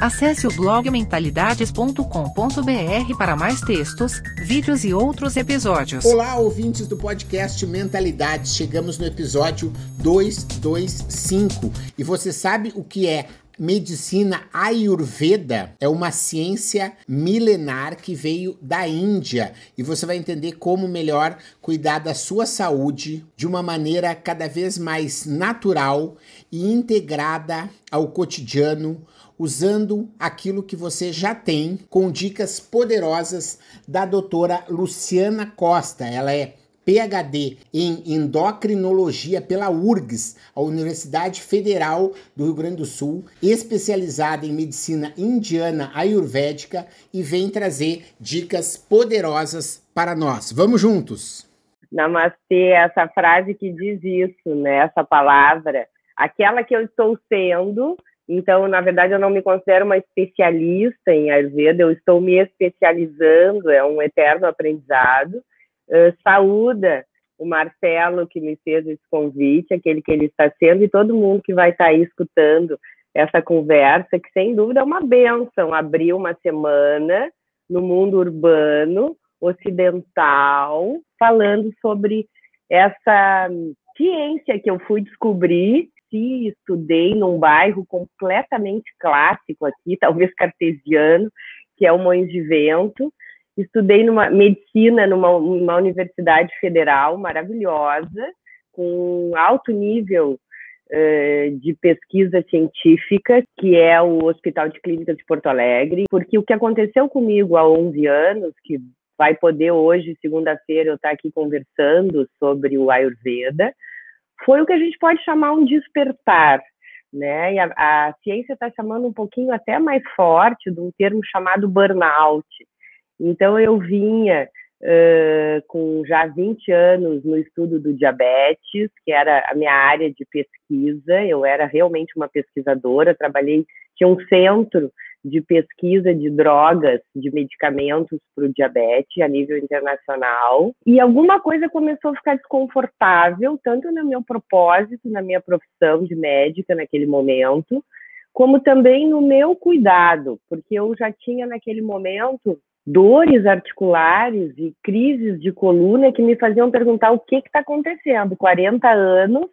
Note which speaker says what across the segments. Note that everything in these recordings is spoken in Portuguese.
Speaker 1: Acesse o blog mentalidades.com.br para mais textos, vídeos e outros episódios.
Speaker 2: Olá, ouvintes do podcast Mentalidades. Chegamos no episódio 225 e você sabe o que é Medicina Ayurveda é uma ciência milenar que veio da Índia e você vai entender como melhor cuidar da sua saúde de uma maneira cada vez mais natural e integrada ao cotidiano, usando aquilo que você já tem, com dicas poderosas da doutora Luciana Costa. Ela é PhD em endocrinologia pela URGS, a Universidade Federal do Rio Grande do Sul, especializada em medicina indiana ayurvédica e vem trazer dicas poderosas para nós. Vamos juntos!
Speaker 3: Namastê, essa frase que diz isso, né? Essa palavra, aquela que eu estou sendo. Então, na verdade, eu não me considero uma especialista em Ayurveda, eu estou me especializando, é um eterno aprendizado. Uh, saúda o Marcelo que me fez esse convite, aquele que ele está sendo, e todo mundo que vai estar aí escutando essa conversa, que sem dúvida é uma benção abrir uma semana no mundo urbano, ocidental, falando sobre essa ciência que eu fui descobrir se estudei num bairro completamente clássico aqui, talvez cartesiano, que é o Moinhos de Vento, Estudei numa medicina numa, numa universidade federal maravilhosa, com alto nível uh, de pesquisa científica, que é o Hospital de Clínicas de Porto Alegre, porque o que aconteceu comigo há 11 anos, que vai poder hoje, segunda-feira, eu estar aqui conversando sobre o Ayurveda, foi o que a gente pode chamar um despertar, né? E a, a ciência está chamando um pouquinho até mais forte de um termo chamado burnout, então, eu vinha uh, com já 20 anos no estudo do diabetes, que era a minha área de pesquisa, eu era realmente uma pesquisadora, trabalhei, tinha um centro de pesquisa de drogas, de medicamentos para o diabetes a nível internacional. E alguma coisa começou a ficar desconfortável, tanto no meu propósito, na minha profissão de médica naquele momento, como também no meu cuidado, porque eu já tinha naquele momento dores articulares e crises de coluna que me faziam perguntar o que está acontecendo. 40 anos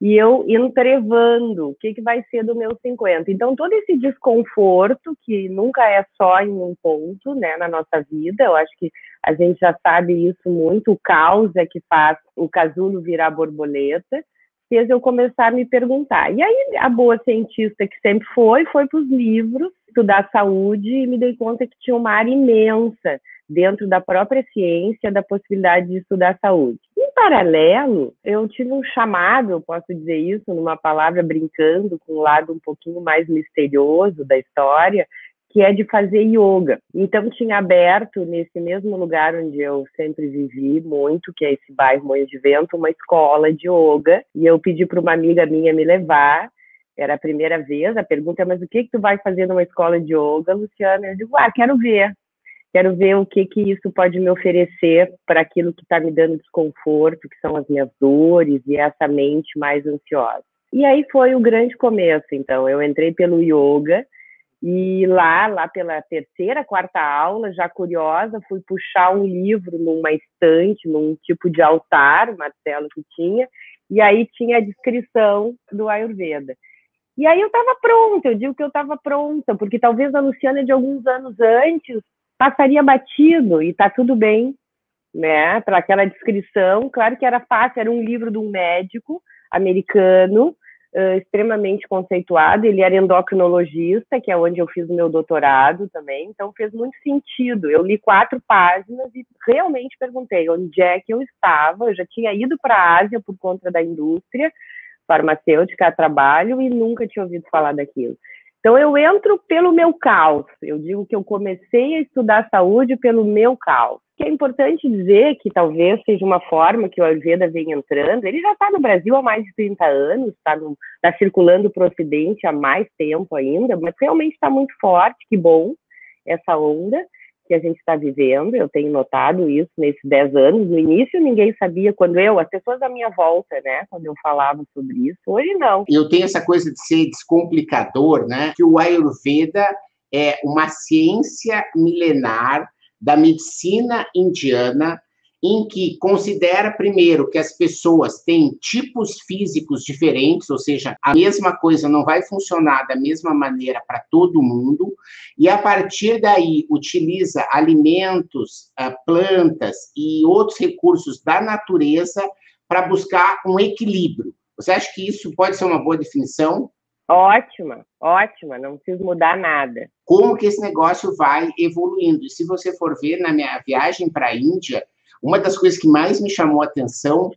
Speaker 3: e eu entrevando o que, que vai ser do meu 50. Então, todo esse desconforto, que nunca é só em um ponto né, na nossa vida, eu acho que a gente já sabe isso muito, o caos é que faz o casulo virar borboleta, fez eu começar a me perguntar. E aí, a boa cientista que sempre foi, foi para os livros, estudar saúde e me dei conta que tinha uma área imensa dentro da própria ciência da possibilidade de estudar saúde. Paralelo, eu tive um chamado, eu posso dizer isso numa palavra brincando com um lado um pouquinho mais misterioso da história, que é de fazer yoga. Então tinha aberto nesse mesmo lugar onde eu sempre vivi muito, que é esse bairro Moinhos de Vento, uma escola de yoga, e eu pedi para uma amiga minha me levar era a primeira vez. A pergunta é: mas o que, que tu vai fazer numa escola de yoga, Luciana? Eu digo: ah, quero ver. Quero ver o que, que isso pode me oferecer para aquilo que está me dando desconforto, que são as minhas dores e essa mente mais ansiosa. E aí foi o grande começo. Então, eu entrei pelo yoga e lá, lá pela terceira, quarta aula, já curiosa, fui puxar um livro numa estante, num tipo de altar, Marcelo que tinha, e aí tinha a descrição do Ayurveda. E aí eu estava pronta, eu digo que eu estava pronta, porque talvez a Luciana de alguns anos antes passaria batido e tá tudo bem, né? Para aquela descrição, claro que era fácil, era um livro de um médico americano, uh, extremamente conceituado, ele era endocrinologista, que é onde eu fiz o meu doutorado também, então fez muito sentido. Eu li quatro páginas e realmente perguntei onde é que eu estava, eu já tinha ido para a Ásia por conta da indústria, farmacêutica a trabalho e nunca tinha ouvido falar daquilo. Então eu entro pelo meu caos. Eu digo que eu comecei a estudar saúde pelo meu caos. que é importante dizer que talvez seja uma forma que o Ayurveda vem entrando. Ele já está no Brasil há mais de 30 anos, está tá circulando para o Ocidente há mais tempo ainda, mas realmente está muito forte, que bom essa onda que a gente está vivendo. Eu tenho notado isso nesses 10 anos. No início ninguém sabia, quando eu, as pessoas à minha volta, né, quando eu falava sobre isso. Hoje não.
Speaker 2: Eu tenho essa coisa de ser descomplicador, né, que o Ayurveda é uma ciência milenar da medicina indiana, em que considera, primeiro, que as pessoas têm tipos físicos diferentes, ou seja, a mesma coisa não vai funcionar da mesma maneira para todo mundo, e a partir daí utiliza alimentos, ah, plantas e outros recursos da natureza para buscar um equilíbrio. Você acha que isso pode ser uma boa definição?
Speaker 3: Ótima, ótima, não preciso mudar nada.
Speaker 2: Como que esse negócio vai evoluindo? E se você for ver na minha viagem para a Índia, uma das coisas que mais me chamou a atenção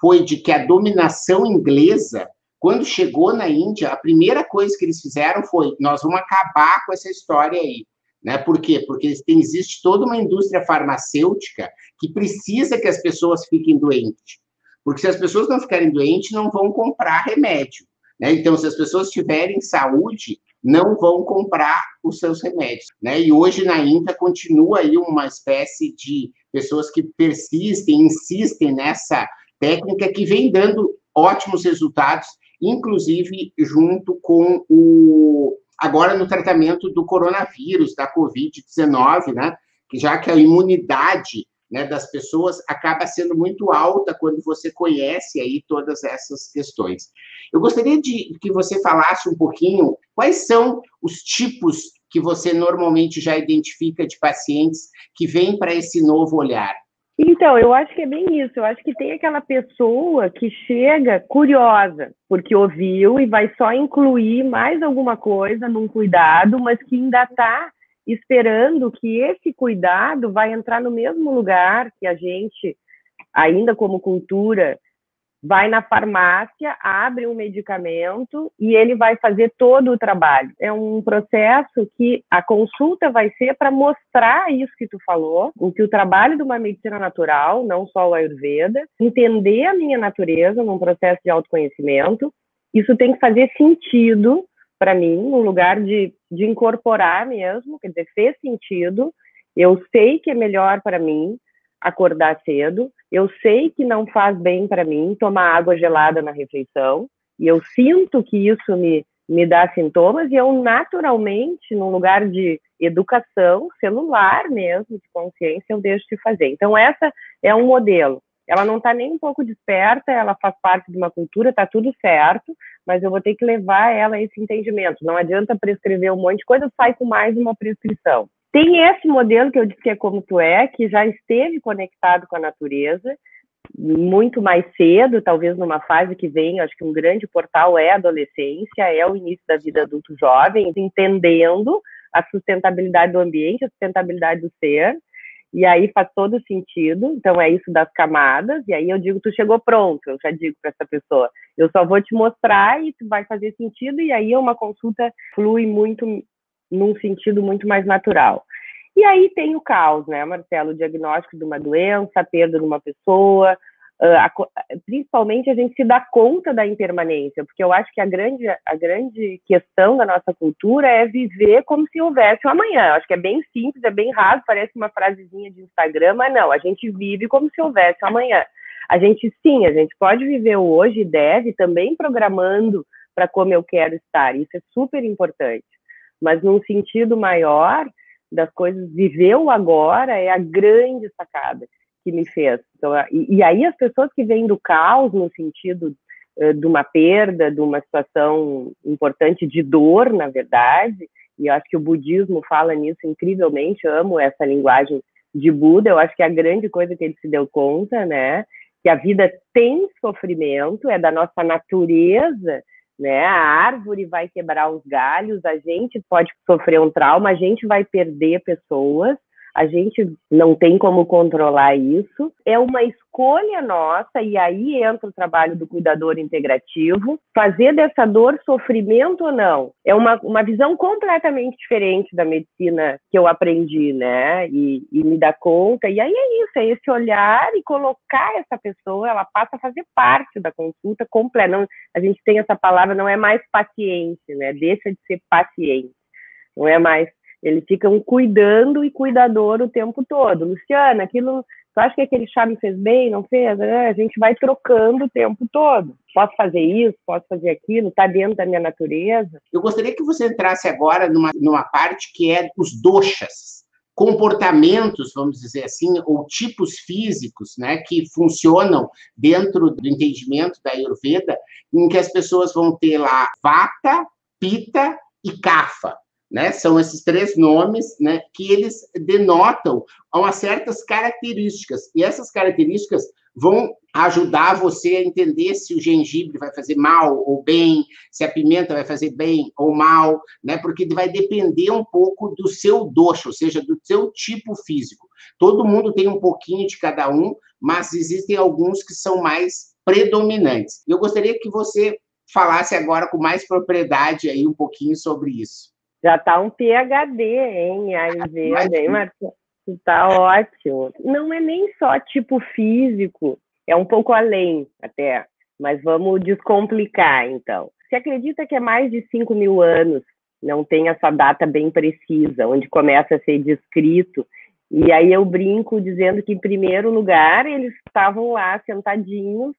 Speaker 2: foi de que a dominação inglesa, quando chegou na Índia, a primeira coisa que eles fizeram foi: nós vamos acabar com essa história aí. Né? Por quê? Porque tem, existe toda uma indústria farmacêutica que precisa que as pessoas fiquem doentes. Porque se as pessoas não ficarem doentes, não vão comprar remédio. Né? Então, se as pessoas tiverem saúde, não vão comprar os seus remédios. Né? E hoje na INTA continua aí uma espécie de pessoas que persistem, insistem nessa técnica que vem dando ótimos resultados, inclusive junto com o agora no tratamento do coronavírus, da COVID-19, né? Que já que a imunidade né, das pessoas acaba sendo muito alta quando você conhece aí todas essas questões. Eu gostaria de que você falasse um pouquinho quais são os tipos que você normalmente já identifica de pacientes que vêm para esse novo olhar.
Speaker 3: Então, eu acho que é bem isso. Eu acho que tem aquela pessoa que chega curiosa, porque ouviu e vai só incluir mais alguma coisa num cuidado, mas que ainda está esperando que esse cuidado vai entrar no mesmo lugar que a gente, ainda como cultura, vai na farmácia, abre um medicamento e ele vai fazer todo o trabalho. É um processo que a consulta vai ser para mostrar isso que tu falou, o que o trabalho de uma medicina natural, não só o Ayurveda, entender a minha natureza num processo de autoconhecimento, isso tem que fazer sentido para mim, um lugar de, de incorporar mesmo, quer dizer, fez sentido, eu sei que é melhor para mim acordar cedo, eu sei que não faz bem para mim tomar água gelada na refeição, e eu sinto que isso me, me dá sintomas, e eu naturalmente, num lugar de educação celular mesmo, de consciência, eu deixo de fazer. Então, essa é um modelo ela não está nem um pouco desperta, ela faz parte de uma cultura, está tudo certo, mas eu vou ter que levar ela a esse entendimento. Não adianta prescrever um monte de coisa, sai com mais uma prescrição. Tem esse modelo que eu disse que é como tu é, que já esteve conectado com a natureza, muito mais cedo, talvez numa fase que vem, acho que um grande portal é a adolescência, é o início da vida adulto jovem, entendendo a sustentabilidade do ambiente, a sustentabilidade do ser, e aí faz todo sentido. Então é isso das camadas. E aí eu digo, tu chegou pronto. Eu já digo para essa pessoa, eu só vou te mostrar e tu vai fazer sentido. E aí uma consulta flui muito num sentido muito mais natural. E aí tem o caos, né, Marcelo? O diagnóstico de uma doença, a perda de uma pessoa, ah, principalmente a gente se dá conta da impermanência, porque eu acho que a grande, a grande questão da nossa cultura é viver como se houvesse um amanhã. Eu acho que é bem simples, é bem raso, parece uma frasezinha de Instagram, mas não, a gente vive como se houvesse um amanhã. A gente sim, a gente pode viver o hoje e deve também programando para como eu quero estar. Isso é super importante. Mas num sentido maior das coisas, viver o agora é a grande sacada que me fez. Então, e, e, aí as pessoas que vêm do caos, no sentido uh, de uma perda, de uma situação importante de dor, na verdade, e eu acho que o budismo fala nisso incrivelmente, amo essa linguagem de Buda, eu acho que é a grande coisa que ele se deu conta, né, que a vida tem sofrimento, é da nossa natureza, né, a árvore vai quebrar os galhos, a gente pode sofrer um trauma, a gente vai perder pessoas, a gente não tem como controlar isso, é uma escolha nossa, e aí entra o trabalho do cuidador integrativo, fazer dessa dor sofrimento ou não. É uma, uma visão completamente diferente da medicina que eu aprendi, né? E, e me dar conta. E aí é isso, é esse olhar e colocar essa pessoa, ela passa a fazer parte da consulta completa. Não, a gente tem essa palavra, não é mais paciente, né? Deixa de ser paciente. Não é mais eles ficam cuidando e cuidador o tempo todo. Luciana, aquilo, tu acha que aquele chá me fez bem, não fez? É, a gente vai trocando o tempo todo. Posso fazer isso, posso fazer aquilo, está dentro da minha natureza.
Speaker 2: Eu gostaria que você entrasse agora numa, numa parte que é os doxas, comportamentos, vamos dizer assim, ou tipos físicos, né, que funcionam dentro do entendimento da Ayurveda, em que as pessoas vão ter lá vata, pita e kapha. Né? São esses três nomes né, que eles denotam umas certas características. E essas características vão ajudar você a entender se o gengibre vai fazer mal ou bem, se a pimenta vai fazer bem ou mal, né? Porque vai depender um pouco do seu doxo, ou seja, do seu tipo físico. Todo mundo tem um pouquinho de cada um, mas existem alguns que são mais predominantes. Eu gostaria que você falasse agora com mais propriedade aí um pouquinho sobre isso.
Speaker 3: Já está um PHD, hein, Ayurveda, hein, Marcelo? Está ótimo. Não é nem só tipo físico, é um pouco além até, mas vamos descomplicar, então. Você acredita que é mais de 5 mil anos, não tem essa data bem precisa, onde começa a ser descrito, e aí eu brinco dizendo que, em primeiro lugar, eles estavam lá sentadinhos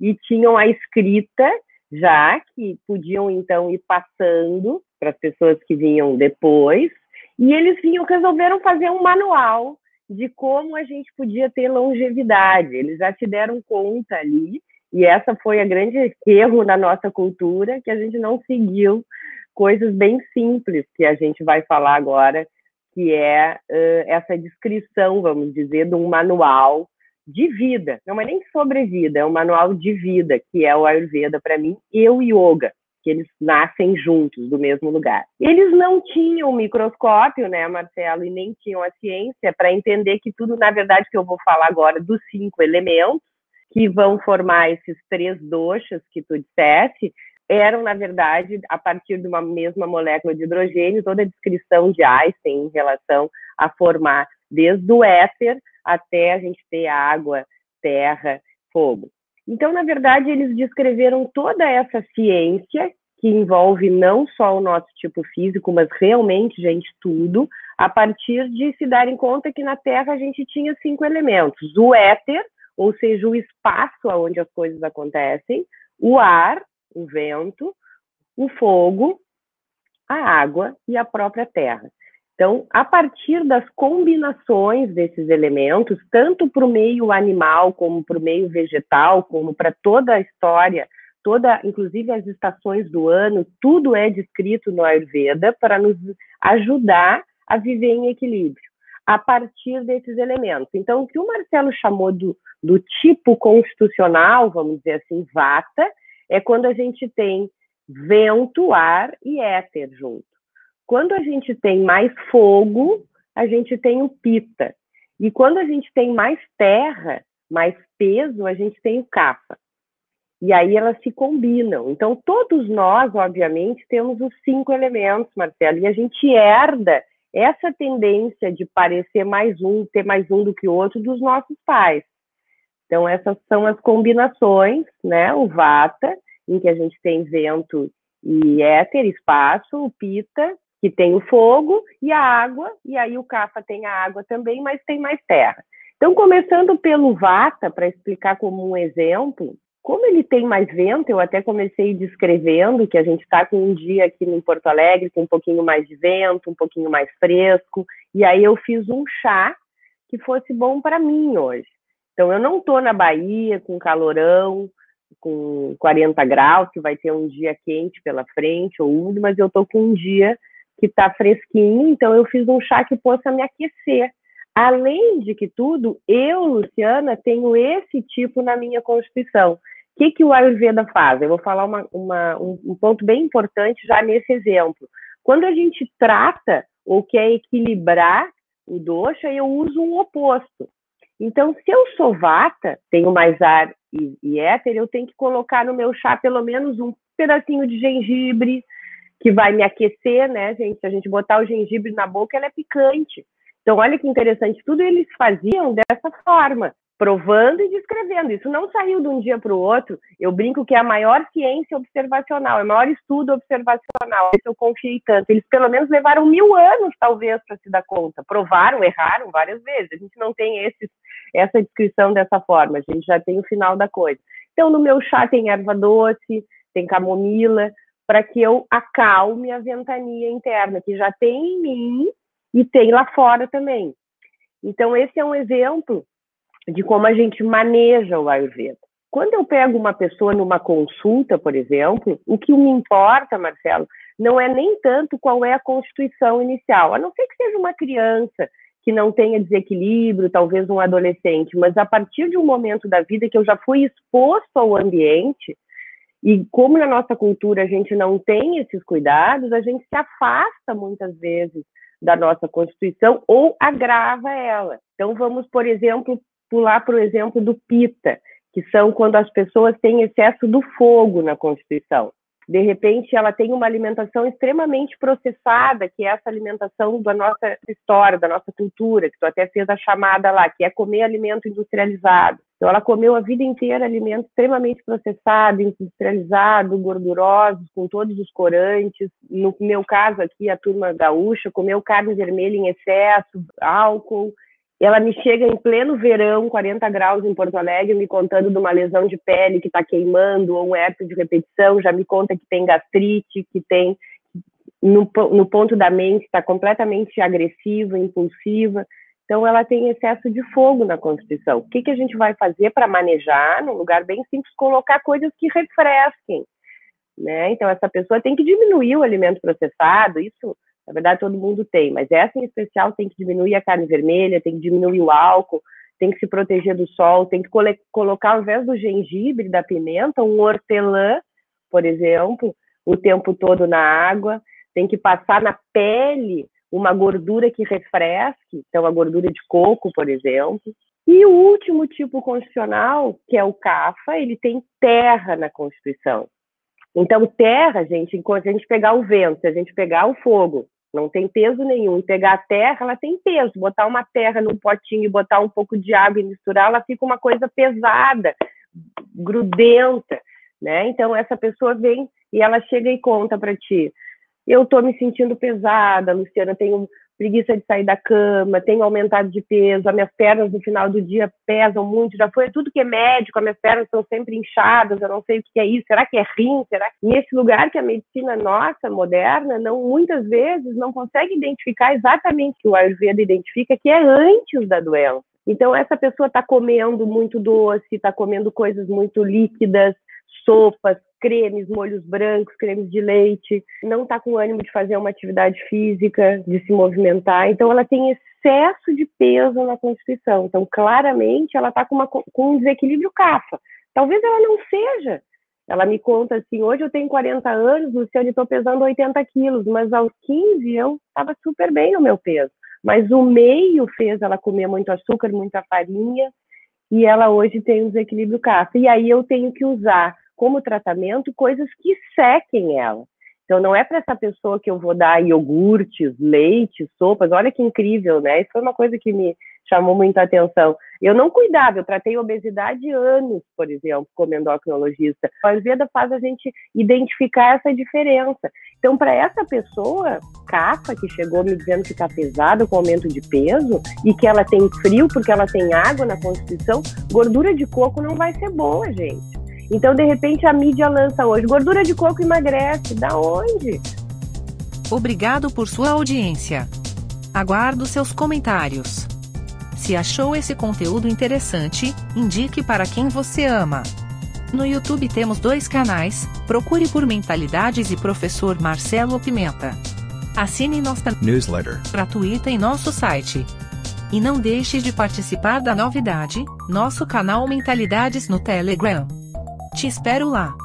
Speaker 3: e tinham a escrita já que podiam então ir passando para as pessoas que vinham depois, e eles vinham, resolveram fazer um manual de como a gente podia ter longevidade. Eles já se deram conta ali, e essa foi a grande erro na nossa cultura, que a gente não seguiu coisas bem simples que a gente vai falar agora, que é uh, essa descrição, vamos dizer, de um manual de vida, não é nem sobre vida, é um manual de vida, que é o Ayurveda para mim, e o Yoga, que eles nascem juntos, do mesmo lugar. Eles não tinham microscópio, né, Marcelo, e nem tinham a ciência para entender que tudo, na verdade, que eu vou falar agora dos cinco elementos, que vão formar esses três doxas que tu disseste, eram, na verdade, a partir de uma mesma molécula de hidrogênio, toda a descrição de Einstein em relação a formar desde o éter até a gente ter água, terra, fogo. Então, na verdade, eles descreveram toda essa ciência que envolve não só o nosso tipo físico, mas realmente, gente, tudo, a partir de se darem conta que na Terra a gente tinha cinco elementos: o éter, ou seja, o espaço onde as coisas acontecem, o ar, o vento, o fogo, a água e a própria terra. Então, a partir das combinações desses elementos, tanto para o meio animal, como para o meio vegetal, como para toda a história, toda, inclusive as estações do ano, tudo é descrito no Ayurveda para nos ajudar a viver em equilíbrio, a partir desses elementos. Então, o que o Marcelo chamou do, do tipo constitucional, vamos dizer assim, vata, é quando a gente tem vento, ar e éter junto. Quando a gente tem mais fogo, a gente tem o pita. E quando a gente tem mais terra, mais peso, a gente tem o capa. E aí elas se combinam. Então, todos nós, obviamente, temos os cinco elementos, Marcelo, e a gente herda essa tendência de parecer mais um, ter mais um do que o outro dos nossos pais. Então, essas são as combinações, né? O vata, em que a gente tem vento e éter, espaço, o pita, que tem o fogo e a água, e aí o Cafa tem a água também, mas tem mais terra. Então, começando pelo Vata, para explicar como um exemplo, como ele tem mais vento, eu até comecei descrevendo que a gente está com um dia aqui em Porto Alegre com um pouquinho mais de vento, um pouquinho mais fresco, e aí eu fiz um chá que fosse bom para mim hoje. Então, eu não estou na Bahia com calorão, com 40 graus, que vai ter um dia quente pela frente ou úmido, mas eu estou com um dia que está fresquinho, então eu fiz um chá que possa me aquecer. Além de que tudo, eu, Luciana, tenho esse tipo na minha constituição. O que, que o Ayurveda faz? Eu vou falar uma, uma, um, um ponto bem importante já nesse exemplo. Quando a gente trata ou quer equilibrar o dosha, eu uso um oposto. Então, se eu sou vata, tenho mais ar e, e éter, eu tenho que colocar no meu chá pelo menos um pedacinho de gengibre, que vai me aquecer, né, gente? Se a gente botar o gengibre na boca, ela é picante. Então, olha que interessante, tudo eles faziam dessa forma provando e descrevendo. Isso não saiu de um dia para o outro. Eu brinco que é a maior ciência observacional, é o maior estudo observacional. Isso eu confiei tanto. Eles pelo menos levaram mil anos, talvez, para se dar conta. Provaram, erraram várias vezes. A gente não tem essa descrição dessa forma. A gente já tem o final da coisa. Então, no meu chá tem erva doce, tem camomila, para que eu acalme a ventania interna, que já tem em mim e tem lá fora também. Então, esse é um exemplo de como a gente maneja o Ayurveda. Quando eu pego uma pessoa numa consulta, por exemplo, o que me importa, Marcelo, não é nem tanto qual é a constituição inicial, a não ser que seja uma criança que não tenha desequilíbrio, talvez um adolescente, mas a partir de um momento da vida que eu já fui exposto ao ambiente, e como na nossa cultura a gente não tem esses cuidados, a gente se afasta muitas vezes da nossa Constituição ou agrava ela. Então, vamos, por exemplo, pular para o exemplo do pita, que são quando as pessoas têm excesso do fogo na Constituição. De repente, ela tem uma alimentação extremamente processada, que é essa alimentação da nossa história, da nossa cultura, que tu até fez a chamada lá, que é comer alimento industrializado. Então, ela comeu a vida inteira alimento extremamente processado, industrializado, gordurosos, com todos os corantes. No meu caso aqui, a turma gaúcha comeu carne vermelha em excesso, álcool, ela me chega em pleno verão, 40 graus em Porto Alegre, me contando de uma lesão de pele que está queimando, ou um herpes de repetição, já me conta que tem gastrite, que tem no, no ponto da mente, está completamente agressiva, impulsiva. Então, ela tem excesso de fogo na Constituição. O que, que a gente vai fazer para manejar, num lugar bem simples, colocar coisas que refresquem? Né? Então, essa pessoa tem que diminuir o alimento processado, isso na verdade, todo mundo tem, mas essa em especial tem que diminuir a carne vermelha, tem que diminuir o álcool, tem que se proteger do sol, tem que colocar, ao invés do gengibre, da pimenta, um hortelã, por exemplo, o tempo todo na água, tem que passar na pele uma gordura que refresque, então a gordura de coco, por exemplo. E o último tipo constitucional, que é o CAFA, ele tem terra na Constituição. Então, terra, gente, enquanto a gente pegar o vento, se a gente pegar o fogo, não tem peso nenhum. E pegar a terra, ela tem peso. Botar uma terra num potinho e botar um pouco de água e misturar, ela fica uma coisa pesada, grudenta, né? Então essa pessoa vem e ela chega e conta para ti. Eu estou me sentindo pesada, Luciana, tenho preguiça de sair da cama, tenho aumentado de peso, as minhas pernas no final do dia pesam muito, já foi tudo que é médico, as minhas pernas estão sempre inchadas, eu não sei o que é isso, será que é rim? Será que nesse lugar que a medicina nossa, moderna, não muitas vezes não consegue identificar exatamente o que o Ayurveda identifica, que é antes da doença. Então essa pessoa está comendo muito doce, está comendo coisas muito líquidas, sopas, cremes, molhos brancos, cremes de leite, não está com ânimo de fazer uma atividade física, de se movimentar. Então, ela tem excesso de peso na Constituição. Então, claramente, ela está com, com um desequilíbrio CAFA. Talvez ela não seja. Ela me conta assim: hoje eu tenho 40 anos, Luciane, estou pesando 80 quilos, mas aos 15 eu estava super bem no meu peso. Mas o meio fez ela comer muito açúcar, muita farinha, e ela hoje tem um desequilíbrio CAFA. E aí eu tenho que usar como tratamento coisas que sequem ela. Então, não é para essa pessoa que eu vou dar iogurtes, leite, sopas. Olha que incrível, né? Isso foi uma coisa que me chamou muita atenção. Eu não cuidava, eu tratei obesidade anos, por exemplo, como endocrinologista. A Ayurveda faz a gente identificar essa diferença. Então, para essa pessoa, cafa, que chegou me dizendo que está pesada com aumento de peso e que ela tem frio porque ela tem água na constituição, gordura de coco não vai ser boa, gente. Então, de repente, a mídia lança hoje: gordura de coco emagrece. Da onde?
Speaker 1: Obrigado por sua audiência. Aguardo seus comentários. Se achou esse conteúdo interessante, indique para quem você ama. No YouTube temos dois canais, procure por Mentalidades e Professor Marcelo Pimenta. Assine nossa
Speaker 4: newsletter
Speaker 1: gratuita em nosso site. E não deixe de participar da novidade, nosso canal Mentalidades no Telegram. Te espero lá.